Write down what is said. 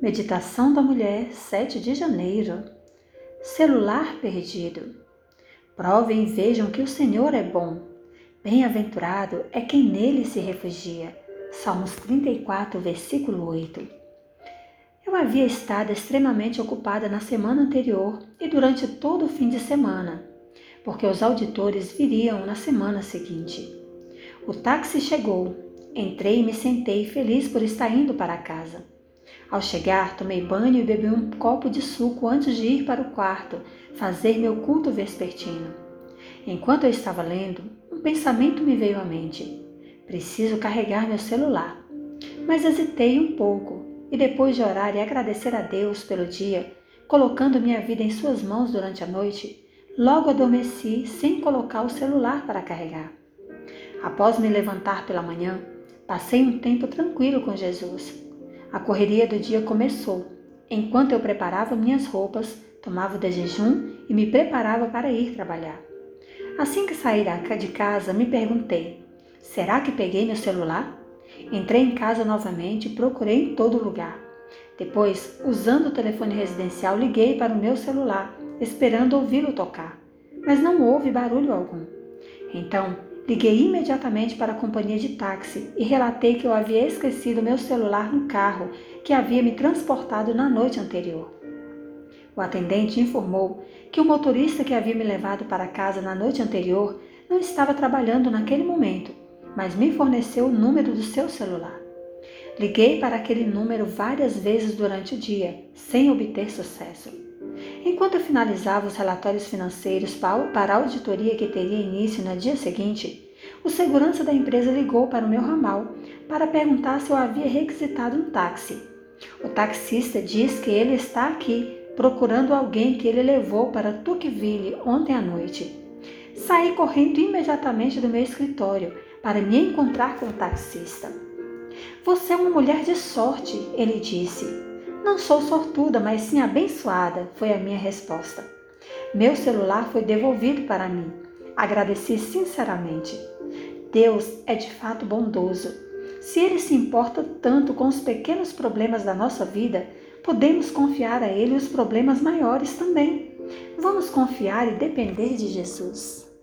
Meditação da Mulher, 7 de janeiro. Celular perdido. Provem e vejam que o Senhor é bom. Bem-aventurado é quem nele se refugia. Salmos 34, versículo 8. Eu havia estado extremamente ocupada na semana anterior e durante todo o fim de semana, porque os auditores viriam na semana seguinte. O táxi chegou. Entrei e me sentei feliz por estar indo para casa. Ao chegar, tomei banho e bebi um copo de suco antes de ir para o quarto fazer meu culto vespertino. Enquanto eu estava lendo, um pensamento me veio à mente. Preciso carregar meu celular. Mas hesitei um pouco e depois de orar e agradecer a Deus pelo dia, colocando minha vida em Suas mãos durante a noite, logo adormeci sem colocar o celular para carregar. Após me levantar pela manhã, passei um tempo tranquilo com Jesus. A correria do dia começou. Enquanto eu preparava minhas roupas, tomava de jejum e me preparava para ir trabalhar. Assim que saí de casa, me perguntei: será que peguei meu celular? Entrei em casa novamente e procurei em todo lugar. Depois, usando o telefone residencial, liguei para o meu celular, esperando ouvi-lo tocar, mas não houve barulho algum. Então, liguei imediatamente para a companhia de táxi e relatei que eu havia esquecido meu celular no carro que havia me transportado na noite anterior. O atendente informou que o motorista que havia me levado para casa na noite anterior não estava trabalhando naquele momento mas me forneceu o número do seu celular. Liguei para aquele número várias vezes durante o dia, sem obter sucesso. Enquanto eu finalizava os relatórios financeiros para a auditoria que teria início no dia seguinte, o segurança da empresa ligou para o meu ramal para perguntar se eu havia requisitado um táxi. O taxista diz que ele está aqui, procurando alguém que ele levou para Tocqueville ontem à noite. Saí correndo imediatamente do meu escritório para me encontrar com o taxista. Você é uma mulher de sorte, ele disse. Não sou sortuda, mas sim abençoada, foi a minha resposta. Meu celular foi devolvido para mim. Agradeci sinceramente. Deus é de fato bondoso. Se Ele se importa tanto com os pequenos problemas da nossa vida, podemos confiar a Ele os problemas maiores também. Vamos confiar e depender de Jesus.